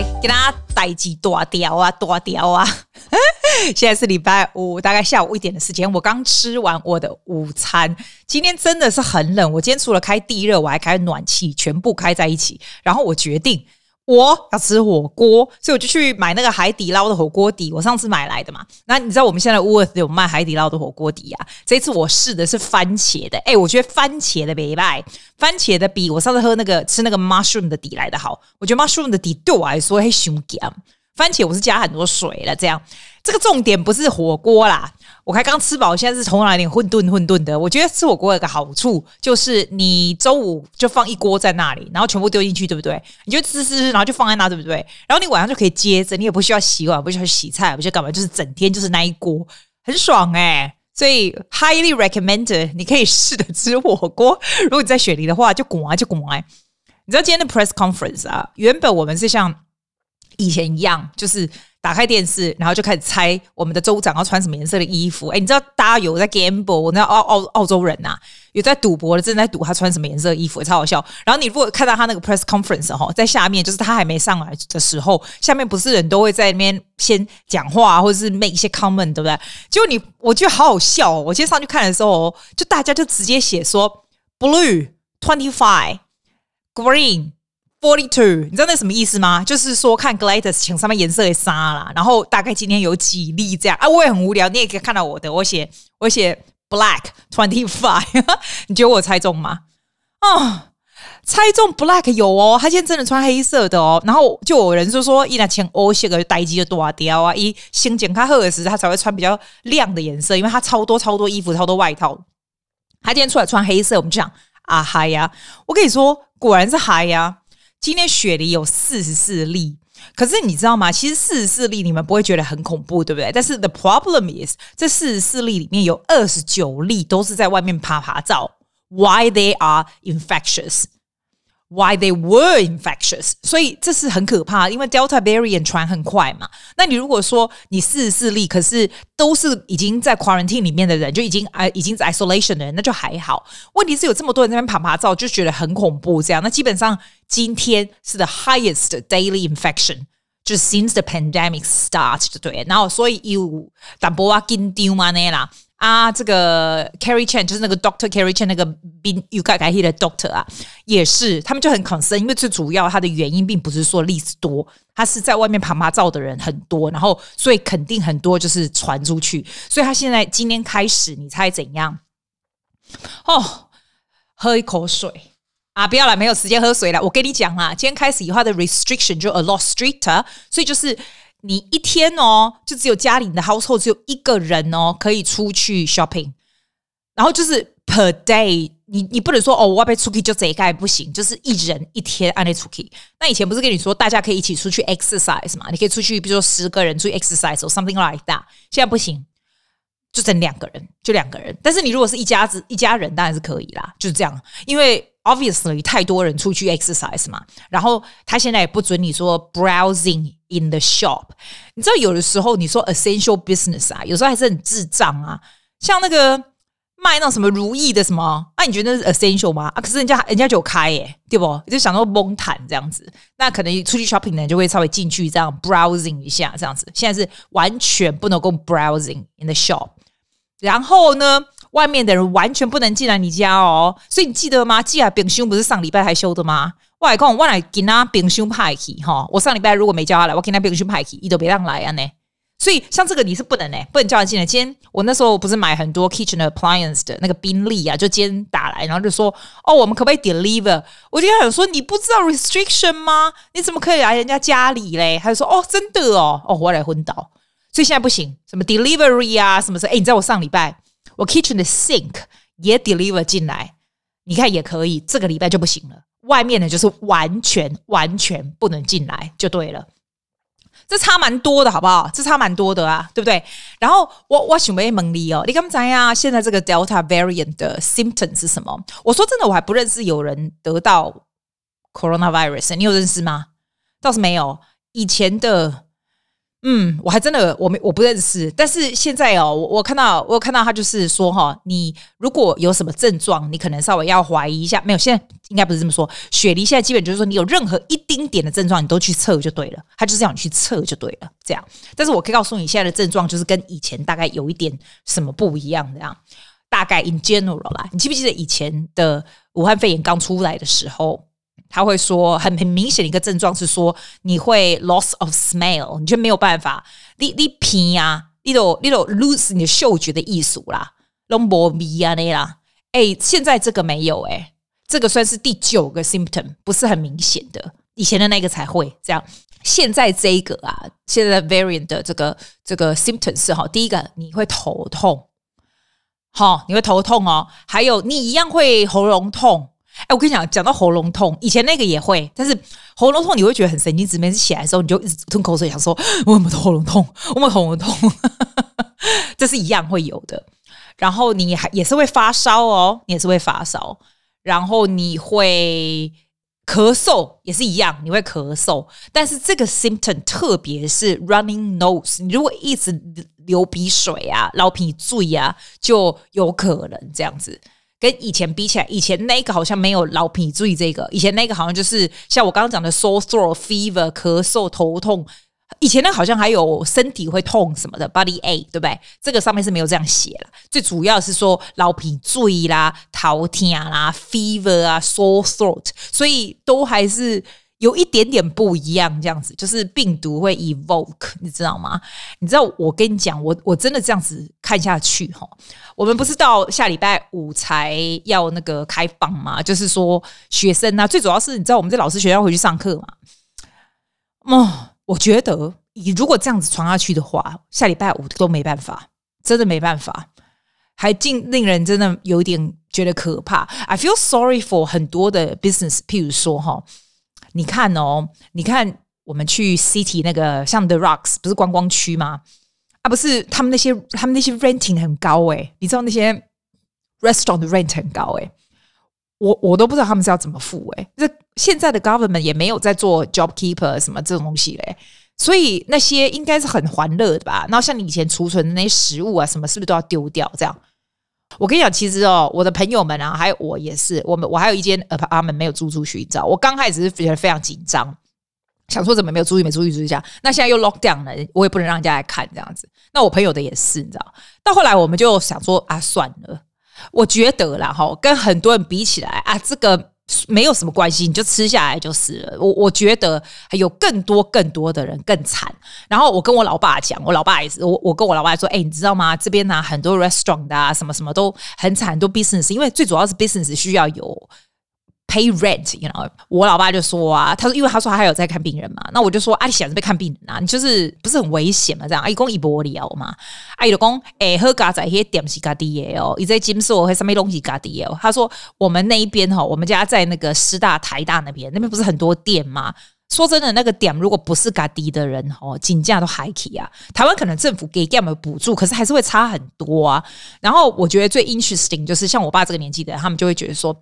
来给大家带几大条啊，大条啊！现在是礼拜五，大概下午一点的时间，我刚吃完我的午餐。今天真的是很冷，我今天除了开地热，我还开暖气，全部开在一起。然后我决定。我要吃火锅，所以我就去买那个海底捞的火锅底。我上次买来的嘛，那你知道我们现在乌尔有卖海底捞的火锅底啊？这次我试的是番茄的，哎，我觉得番茄的没败，番茄的比我上次喝那个吃那个 mushroom 的底来的好。我觉得 mushroom 的底对我来说还凶咸，番茄我是加很多水了，这样。这个重点不是火锅啦。我才刚吃饱，现在是头脑有点混沌混沌的。我觉得吃火锅有个好处，就是你周五就放一锅在那里，然后全部丢进去，对不对？你就吃吃，然后就放在那，对不对？然后你晚上就可以接着，你也不需要洗碗，不需要洗菜，不需要干嘛，就是整天就是那一锅，很爽哎、所以 highly recommended，你可以试着吃火锅。如果你在雪梨的话，就滚啊就滚啊！你知道今天的 press conference 啊，原本我们是像以前一样，就是。打开电视，然后就开始猜我们的州长要穿什么颜色的衣服。哎，你知道大家有在 gamble？我那澳澳澳洲人呐、有在赌博的，正在赌他穿什么颜色的衣服，超好笑。然后你如果看到他那个 press conference 哈，在下面就是他还没上来的时候，下面不是人都会在那边先讲话，或者是 make 一些 comment，对不对？结果你我觉得好好笑哦。我今天上去看的时候，就大家就直接写说 blue twenty five green。Forty two，你知道那什么意思吗？就是说看 Gladys 请上面颜色的纱啦，然后大概今天有几粒这样啊，我也很无聊，你也可以看到我的，我写我写 Black twenty five，你觉得我猜中吗？哦，猜中 Black 有哦，他今天真的穿黑色的哦，然后就有人就说，伊那穿欧系的呆机就多掉啊，一先剪开赫尔时他才会穿比较亮的颜色，因为他超多超多衣服，超多外套，他今天出来穿黑色，我们就讲啊嗨呀，我跟你说，果然是嗨呀。今天雪梨有四十四例，可是你知道吗？其实四十四例你们不会觉得很恐怖，对不对？但是 the problem is，这四十四例里面有二十九例都是在外面趴趴走，why they are infectious。Why they were infectious？所以这是很可怕，因为 Delta variant 传很快嘛。那你如果说你四十四例，可是都是已经在 quarantine 里面的人，就已经哎已经在 isolation 的人，那就还好。问题是有这么多人在那边趴趴走，就觉得很恐怖。这样，那基本上今天是 the highest daily infection，就是 since the pandemic starts 对。然后所以有淡薄仔紧张嘛呢啦。啊，这个 Carrie Chan 就是那个 Doctor Carrie Chan 那个病又改改 he 的 Doctor 啊，也是他们就很 concern，因为最主要它的原因并不是说例子多，他是在外面趴趴走的人很多，然后所以肯定很多就是传出去，所以他现在今天开始，你猜怎样？哦，喝一口水啊！不要了，没有时间喝水了。我跟你讲啊，今天开始以后的 restriction 就 a lot stricter，所以就是。你一天哦，就只有家里的 household 只有一个人哦，可以出去 shopping，然后就是 per day，你你不能说哦，我要被出去就这一盖不行，就是一人一天按那出去。那以前不是跟你说大家可以一起出去 exercise 嘛？你可以出去，比如说十个人出去 exercise or something like that。现在不行，就整两个人，就两个人。但是你如果是一家子一家人，当然是可以啦，就是这样，因为。Obviously，太多人出去 exercise 嘛，然后他现在也不准你说 browsing in the shop。你知道有的时候你说 essential business 啊，有时候还是很智障啊。像那个卖那什么如意的什么，那、啊、你觉得那是 essential 吗？啊，可是人家人家就有开耶，对不？就想到蒙坦这样子，那可能出去 shopping 呢就会稍微进去这样 browsing 一下这样子。现在是完全不能够 browsing in the shop。然后呢？外面的人完全不能进来你家哦，所以你记得吗？寄来冰箱不是上礼拜还修的吗？我来讲，我来给他冰箱派去哈。我上礼拜如果没叫他来，我给他冰箱派去，你都别让来啊呢。所以像这个你是不能呢，不能叫他进来。今天我那时候不是买很多 kitchen appliance 的那个宾利啊，就今天打来，然后就说哦，我们可不可以 deliver？我就想说你不知道 restriction 吗？你怎么可以来人家家里嘞？他就说哦，真的哦，哦，我来昏倒，所以现在不行，什么 delivery 啊，什么什么？哎，你知道我上礼拜。我 kitchen 的 sink 也 deliver 进来，你看也可以。这个礼拜就不行了，外面的就是完全完全不能进来，就对了。这差蛮多的，好不好？这差蛮多的啊，对不对？然后我我想问你哦，你刚才呀，现在这个 Delta variant 的 symptom 是什么？我说真的，我还不认识有人得到 coronavirus，你有认识吗？倒是没有。以前的嗯，我还真的我没我不认识，但是现在哦，我我看到我看到他就是说哈，你如果有什么症状，你可能稍微要怀疑一下。没有，现在应该不是这么说。雪梨现在基本就是说，你有任何一丁点的症状，你都去测就对了。他就是让你去测就对了，这样。但是我可以告诉你，现在的症状就是跟以前大概有一点什么不一样，这样。大概 in general 啦，你记不记得以前的武汉肺炎刚出来的时候？他会说很很明显的一个症状是说你会 loss of smell，你就没有办法，你你鼻啊，你都你都 lose 你的嗅觉的艺术啦，拢无味啊那啦。哎，现在这个没有哎、欸，这个算是第九个 symptom，不是很明显的，以前的那个才会这样。现在这一个啊，现在 variant 的这个这个 symptom 是哈，第一个你会头痛，好，你会头痛哦，还有你一样会喉咙痛。哎，我跟你讲，讲到喉咙痛，以前那个也会，但是喉咙痛你会觉得很神经质，每次起来的时候你就一直吞口水，想说 我有没有喉咙痛，我有没喉咙痛，这是一样会有的。然后你还也是会发烧哦，你也是会发烧，然后你会咳嗽，也是一样，你会咳嗽。但是这个 symptom 特别是 running nose，你如果一直流鼻水啊、流鼻水啊，就有可能这样子。跟以前比起来，以前那个好像没有老皮醉这个，以前那个好像就是像我刚刚讲的 sore throat、fever、咳嗽、头痛。以前那好像还有身体会痛什么的 body ache，对不对？这个上面是没有这样写了。最主要是说老皮醉啦、头痛啦、fever 啊、sore throat，所以都还是。有一点点不一样，这样子就是病毒会 evoke，你知道吗？你知道我跟你讲，我我真的这样子看下去哈，我们不是到下礼拜五才要那个开放吗？就是说学生啊，最主要是你知道我们这老师学校回去上课嘛？哦，我觉得你如果这样子传下去的话，下礼拜五都没办法，真的没办法，还尽令人真的有点觉得可怕。I feel sorry for 很多的 business，譬如说哈。你看哦，你看我们去 City 那个像 The Rocks 不是观光区吗？啊，不是他们那些他们那些 renting 很高诶，你知道那些 restaurant 的 rent 很高诶，我我都不知道他们是要怎么付诶。这现在的 government 也没有在做 job keeper 什么这种东西嘞，所以那些应该是很欢乐的吧？然后像你以前储存的那些食物啊，什么是不是都要丢掉？这样，我跟你讲，其实哦，我的朋友们啊，还有我也是，我们我还有一间阿门没有租出去，你知道，我刚开始是觉得非常紧张，想说怎么没有租，没租，没租一下，那现在又 lock down 了，我也不能让人家来看这样子。那我朋友的也是，你知道，到后来我们就想说啊，算了，我觉得啦哈，跟很多人比起来啊，这个。没有什么关系，你就吃下来就是了。我我觉得还有更多更多的人更惨。然后我跟我老爸讲，我老爸也是，我我跟我老爸说，哎，你知道吗？这边呢、很多 restaurant 啊，什么什么都很惨，很多 business，因为最主要是 business 需要有。Pay rent，you know，我老爸就说啊，他说，因为他说他还有在看病人嘛，那我就说，啊，你想着被看病人啊，你就是不是很危险嘛？这样，阿姨讲伊玻璃哦嘛，阿姨就讲，哎，喝咖仔些点是咖滴的哦，伊在金色和什么东西咖滴哦。他说我们那一边哈，我们家在那个师大、台大那边，那边不是很多店嘛？说真的，那个点如果不是嘎低的人哦，金价都还起啊。台湾可能政府给点的补助，可是还是会差很多啊。然后我觉得最 interesting 就是像我爸这个年纪的人，他们就会觉得说，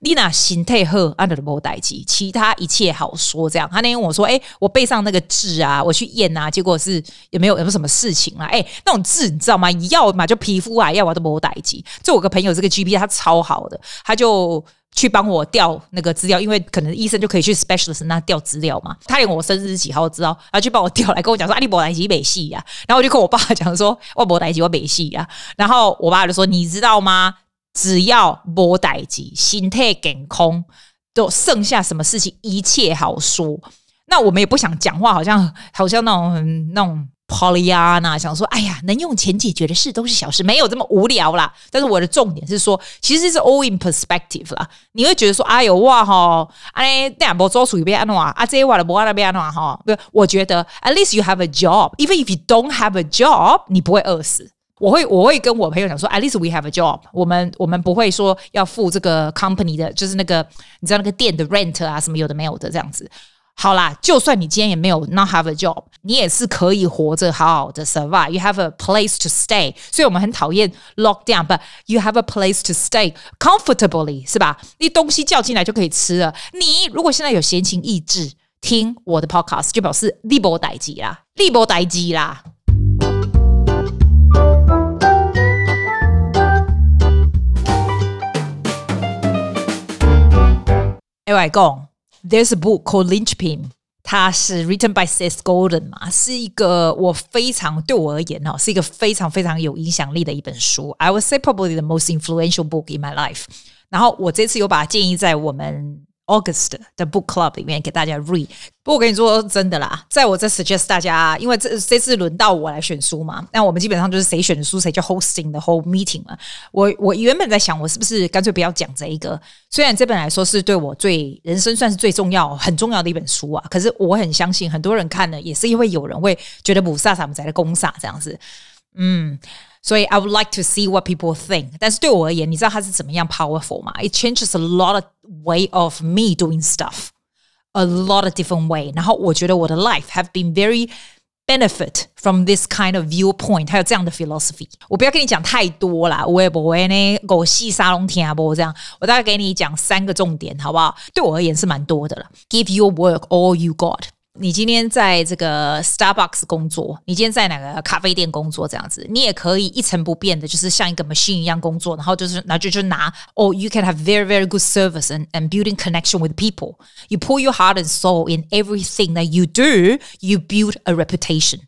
丽娜心态好，under the 代志，其他一切好说。这样，他那天我说，哎，我背上那个痣啊，我去验啊，结果是也没有有没有什么事情啊？哎，那种痣你知道吗？要嘛就皮肤癌，要嘛都没代志。就我个朋友这个 GP 他超好的，他就。去帮我调那个资料，因为可能医生就可以去 specialist 那调资料嘛。他连我生日几号知道，然后去帮我调来跟我讲说：“啊，你没代志没戏呀。”然后我就跟我爸讲说：“我没代志我没戏呀。”然后我爸就说：“你知道吗？只要没代志，心态健康，都剩下什么事情一切好说。”那我们也不想讲话，好像好像那种那种。Pollyanna 想说，哎呀，能用钱解决的事都是小事，没有这么无聊啦。但是我的重点是说，其实是 all in perspective 啦。你会觉得说，哎呦哇哈，哎，那样不做属于别安诺啊，这话的不那边安诺哈。不，我觉得 at least you have a job，even if you don't have a job，你不会饿死。我会我会跟我朋友讲说，at least we have a job，我们我们不会说要付这个 company 的，就是那个你知道那个店的 rent 啊，什么有的没有的这样子。好啦，就算你今天也没有 not have a job，你也是可以活着好好的 survive。You have a place to stay，所以我们很讨厌 lock down，but you have a place to stay comfortably，是吧？你东西叫进来就可以吃了。你如果现在有闲情逸致，听我的 podcast，就表示你没代志啦，你没代志啦。哎，外公 ，There's a book called Linchpin，它是 written by Seth Godin 嘛，是一个我非常对我而言哦，是一个非常非常有影响力的一本书。I would say probably the most influential book in my life。然后我这次有把它建议在我们。 August 的 Book Club 里面给大家 read，不过我跟你说真的啦，在我这 suggest 大家，因为这这次轮到我来选书嘛，那我们基本上就是谁选的书谁就 hosting the whole meeting 了。我我原本在想，我是不是干脆不要讲这一个？虽然这本来说是对我最人生算是最重要、很重要的一本书啊，可是我很相信很多人看了也是因为有人会觉得不飒啥不在的攻煞这样子，嗯。所以，I would like to see what people think。但是对我而言，你知道它是怎么样 powerful 吗？It changes a lot of way of me doing stuff, a lot of different way。然后我觉得我的 life have been very benefit from this kind of viewpoint，还有这样的 philosophy。我不要跟你讲太多啦，我也不会呢，狗戏沙龙天啊不这样。我大概给你讲三个重点，好不好？对我而言是蛮多的了。Give your work all you got。 你今天在这个 Starbucks 工作，你今天在哪个咖啡店工作？这样子，你也可以一成不变的，就是像一个 machine 一样工作，然后就是，那就就拿哦，you can have very very good service and and building connection with people. You pour your heart and soul in everything that you do. You build a reputation.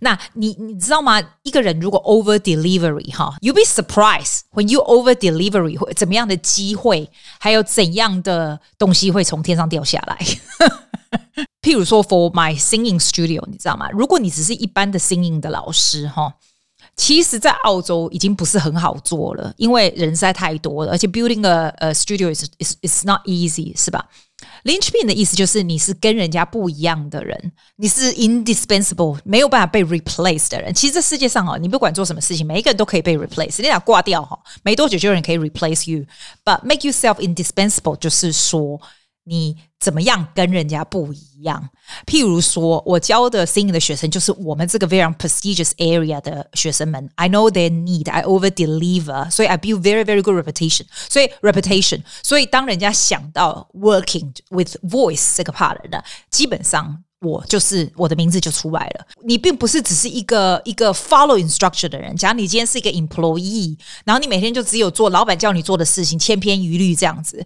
那你你知道吗？一个人如果 over delivery 哈，you be surprised when you over delivery 会怎么样的机会，还有怎样的东西会从天上掉下来。譬如说，for my singing studio，你知道吗？如果你只是一般的 singing 的老师，哈，其实，在澳洲已经不是很好做了，因为人实在太多了，而且 building a a studio is is is not easy，是吧 ？Linchpin 的意思就是你是跟人家不一样的人，你是 indispensable，没有办法被 replace 的人。其实这世界上哦，你不管做什么事情，每一个人都可以被 replace，你俩挂掉哈，没多久就有人可以 replace you，but make yourself indispensable，就是说。你怎么样跟人家不一样？譬如说，我教的 singing 的学生就是我们这个非常 prestigious area 的学生们。I know their need, I over deliver，所以 I build very very good reputation。所以 reputation，所以当人家想到 working with voice 这个 part 的，基本上我就是我的名字就出来了。你并不是只是一个一个 follow instruction 的人。假如你今天是一个 employee，然后你每天就只有做老板叫你做的事情，千篇一律这样子。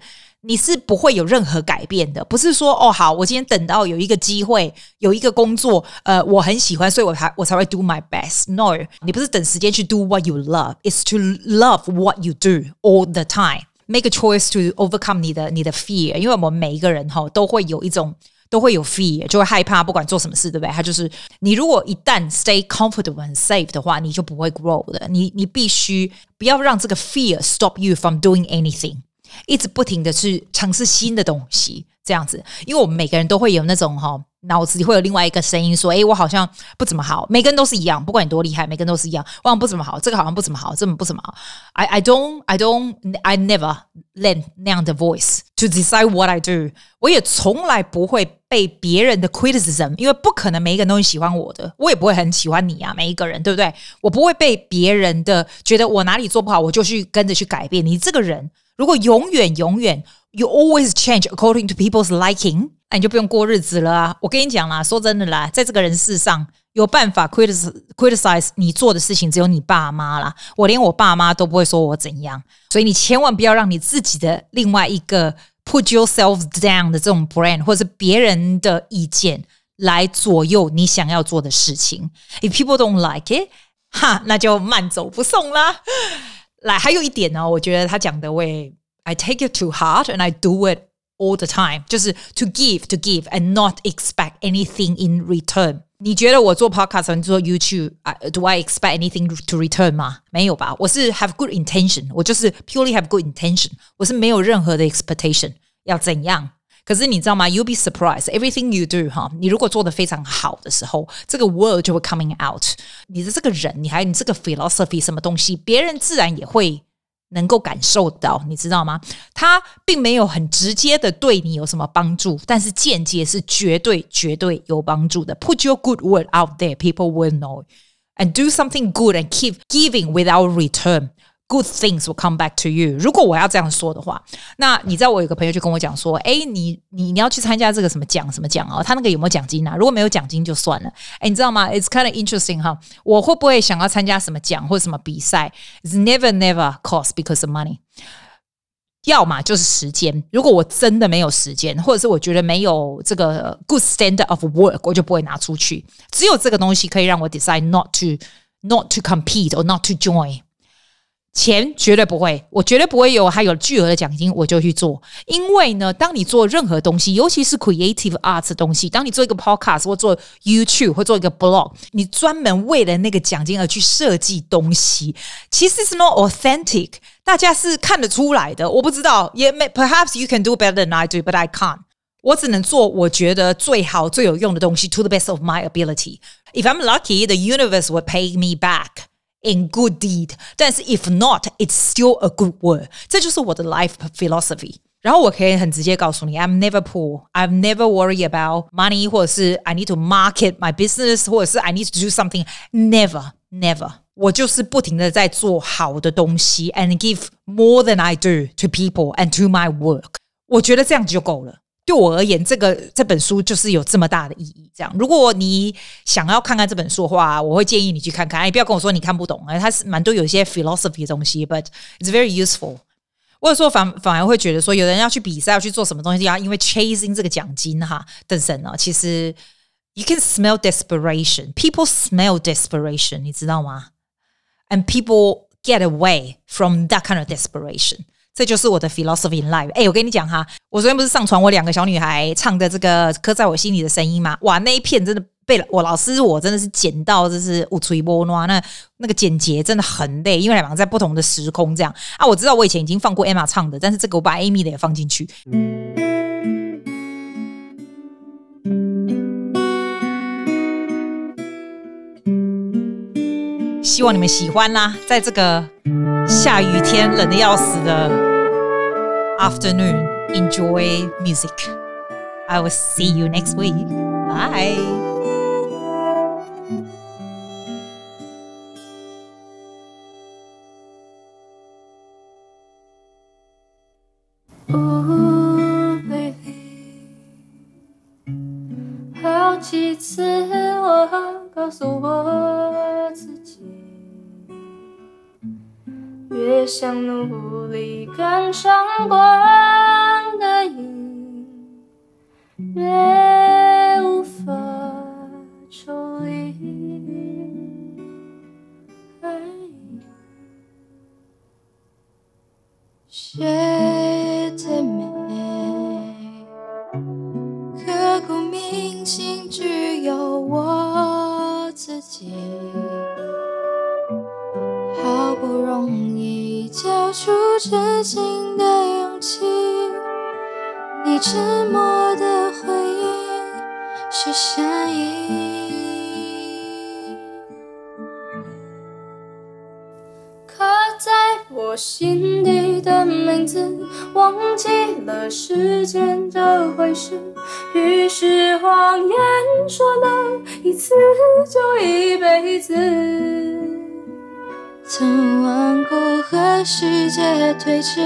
你是不会有任何改变的，不是说哦好，我今天等到有一个机会，有一个工作，呃，我很喜欢，所以我才我才会 do my best。No，你不是等时间去 do what you love，it's to love what you do all the time。Make a choice to overcome 你的你的 fear，因为我们每一个人哈都会有一种都会有 fear，就会害怕，不管做什么事，对不对？他就是你如果一旦 stay comfortable and safe 的话，你就不会 grow 的。你你必须不要让这个 fear stop you from doing anything。一直不停的去尝试新的东西，这样子，因为我们每个人都会有那种哈，脑子里会有另外一个声音说：“诶，我好像不怎么好。”每个人都是一样，不管你多厉害，每个人都是一样，我好像不怎么好，这个好像不怎么好，这么不怎么好。I I don't I don't I never let 那样的 voice to decide what I do。我也从来不会被别人的 criticism，因为不可能每一个人都很喜欢我的，我也不会很喜欢你啊，每一个人对不对？我不会被别人的觉得我哪里做不好，我就去跟着去改变你这个人。如果永远永远，you always change according to people's liking，那你就不用过日子了啊！我跟你讲啦，说真的啦，在这个人世上，有办法 criticize criticize 你做的事情，只有你爸妈啦。我连我爸妈都不会说我怎样，所以你千万不要让你自己的另外一个 put yourself down 的这种 brand，或者是别人的意见来左右你想要做的事情。If people don't like it，哈，那就慢走不送啦。来，还有一点呢，我觉得他讲的，我也 I take it to heart and I do it all the time，就是 to give to give and not expect anything in return。你觉得我做 podcast，你做 YouTube，do I expect anything to return 吗？没有吧，我是 have good intention，我就是 purely have good intention，我是没有任何的 expectation 要怎样。 可是你知道吗？You'll be surprised. Everything you do，哈，你如果做得非常好的时候，这个 word 就会 coming out。你的这个人，你还有你这个 philosophy 什么东西，别人自然也会能够感受到，你知道吗？他并没有很直接的对你有什么帮助，但是间接是绝对绝对有帮助的。Put your good word out there, people will know. And do something good and keep giving without return. good things will come back to you。如果我要这样说的话，那你知道我有个朋友就跟我讲说，哎，你你你要去参加这个什么奖什么奖哦？他那个有没有奖金啊？如果没有奖金就算了。哎，你知道吗？It's kind of interesting 哈。我会不会想要参加什么奖或者什么比赛？It's never never cost because of money。要么就是时间，如果我真的没有时间，或者是我觉得没有这个 good standard of work，我就不会拿出去。只有这个东西可以让我 decide not to not to compete or not to join。 钱绝对不会，我绝对不会有还有巨额的奖金我就去做。因为呢，当你做任何东西，尤其是 creative arts 的东西，当你做一个 podcast 或做 YouTube 或做一个 blog，你专门为了那个奖金而去设计东西，其实是 not authentic。大家是看得出来的。我不知道，也 perhaps you can do better than I do，but I can't。我只能做我觉得最好最有用的东西，to the best of my ability。If I'm lucky，the universe will pay me back。 In good deed，但是 if not, it's still a good word。这就是我的 life philosophy。然后我可以很直接告诉你，I'm never poor. I've never worry about money，或者是 I need to market my business，或者是 I need to do something。Never, never。我就是不停的在做好的东西，and give more than I do to people and to my work。我觉得这样子就够了。 对我而言，这个这本书就是有这么大的意义。这样，如果你想要看看这本书的话，我会建议你去看看。哎，不要跟我说你看不懂，哎，它是蛮多有一些 philosophy 的东西，but it's very useful。或者说反反而会觉得说，有人要去比赛，要去做什么东西，要因为 chasing 这个奖金哈等等呢？其实 you can smell desperation. People smell desperation，你知道吗？And people get away from that kind of desperation. 这就是我的 philosophy in life。哎，我跟你讲哈，我昨天不是上传我两个小女孩唱的这个刻在我心里的声音吗？哇，那一片真的被我老师我真的是剪到，就是无吹波那那个剪辑真的很累，因为两个在不同的时空这样啊。我知道我以前已经放过 Emma 唱的，但是这个我把 Amy 的也放进去。希望你们喜欢啦，在这个下雨天冷的要死的 afternoon, enjoy music. I will see you next week. Bye. 越想努力赶上光真心的勇气，你沉默的回应是善意。刻在我心底的名字，忘记了时间这回事，于是谎言说了一次就一辈子。曾顽固和世界对峙，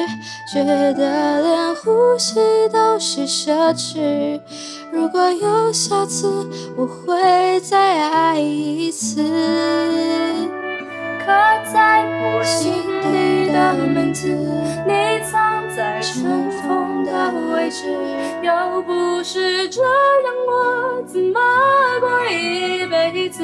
觉得连呼吸都是奢侈。如果有下次，我会再爱一次。刻在我心底的名字，你藏在尘封的位置。要不是这样，我怎么过一辈子？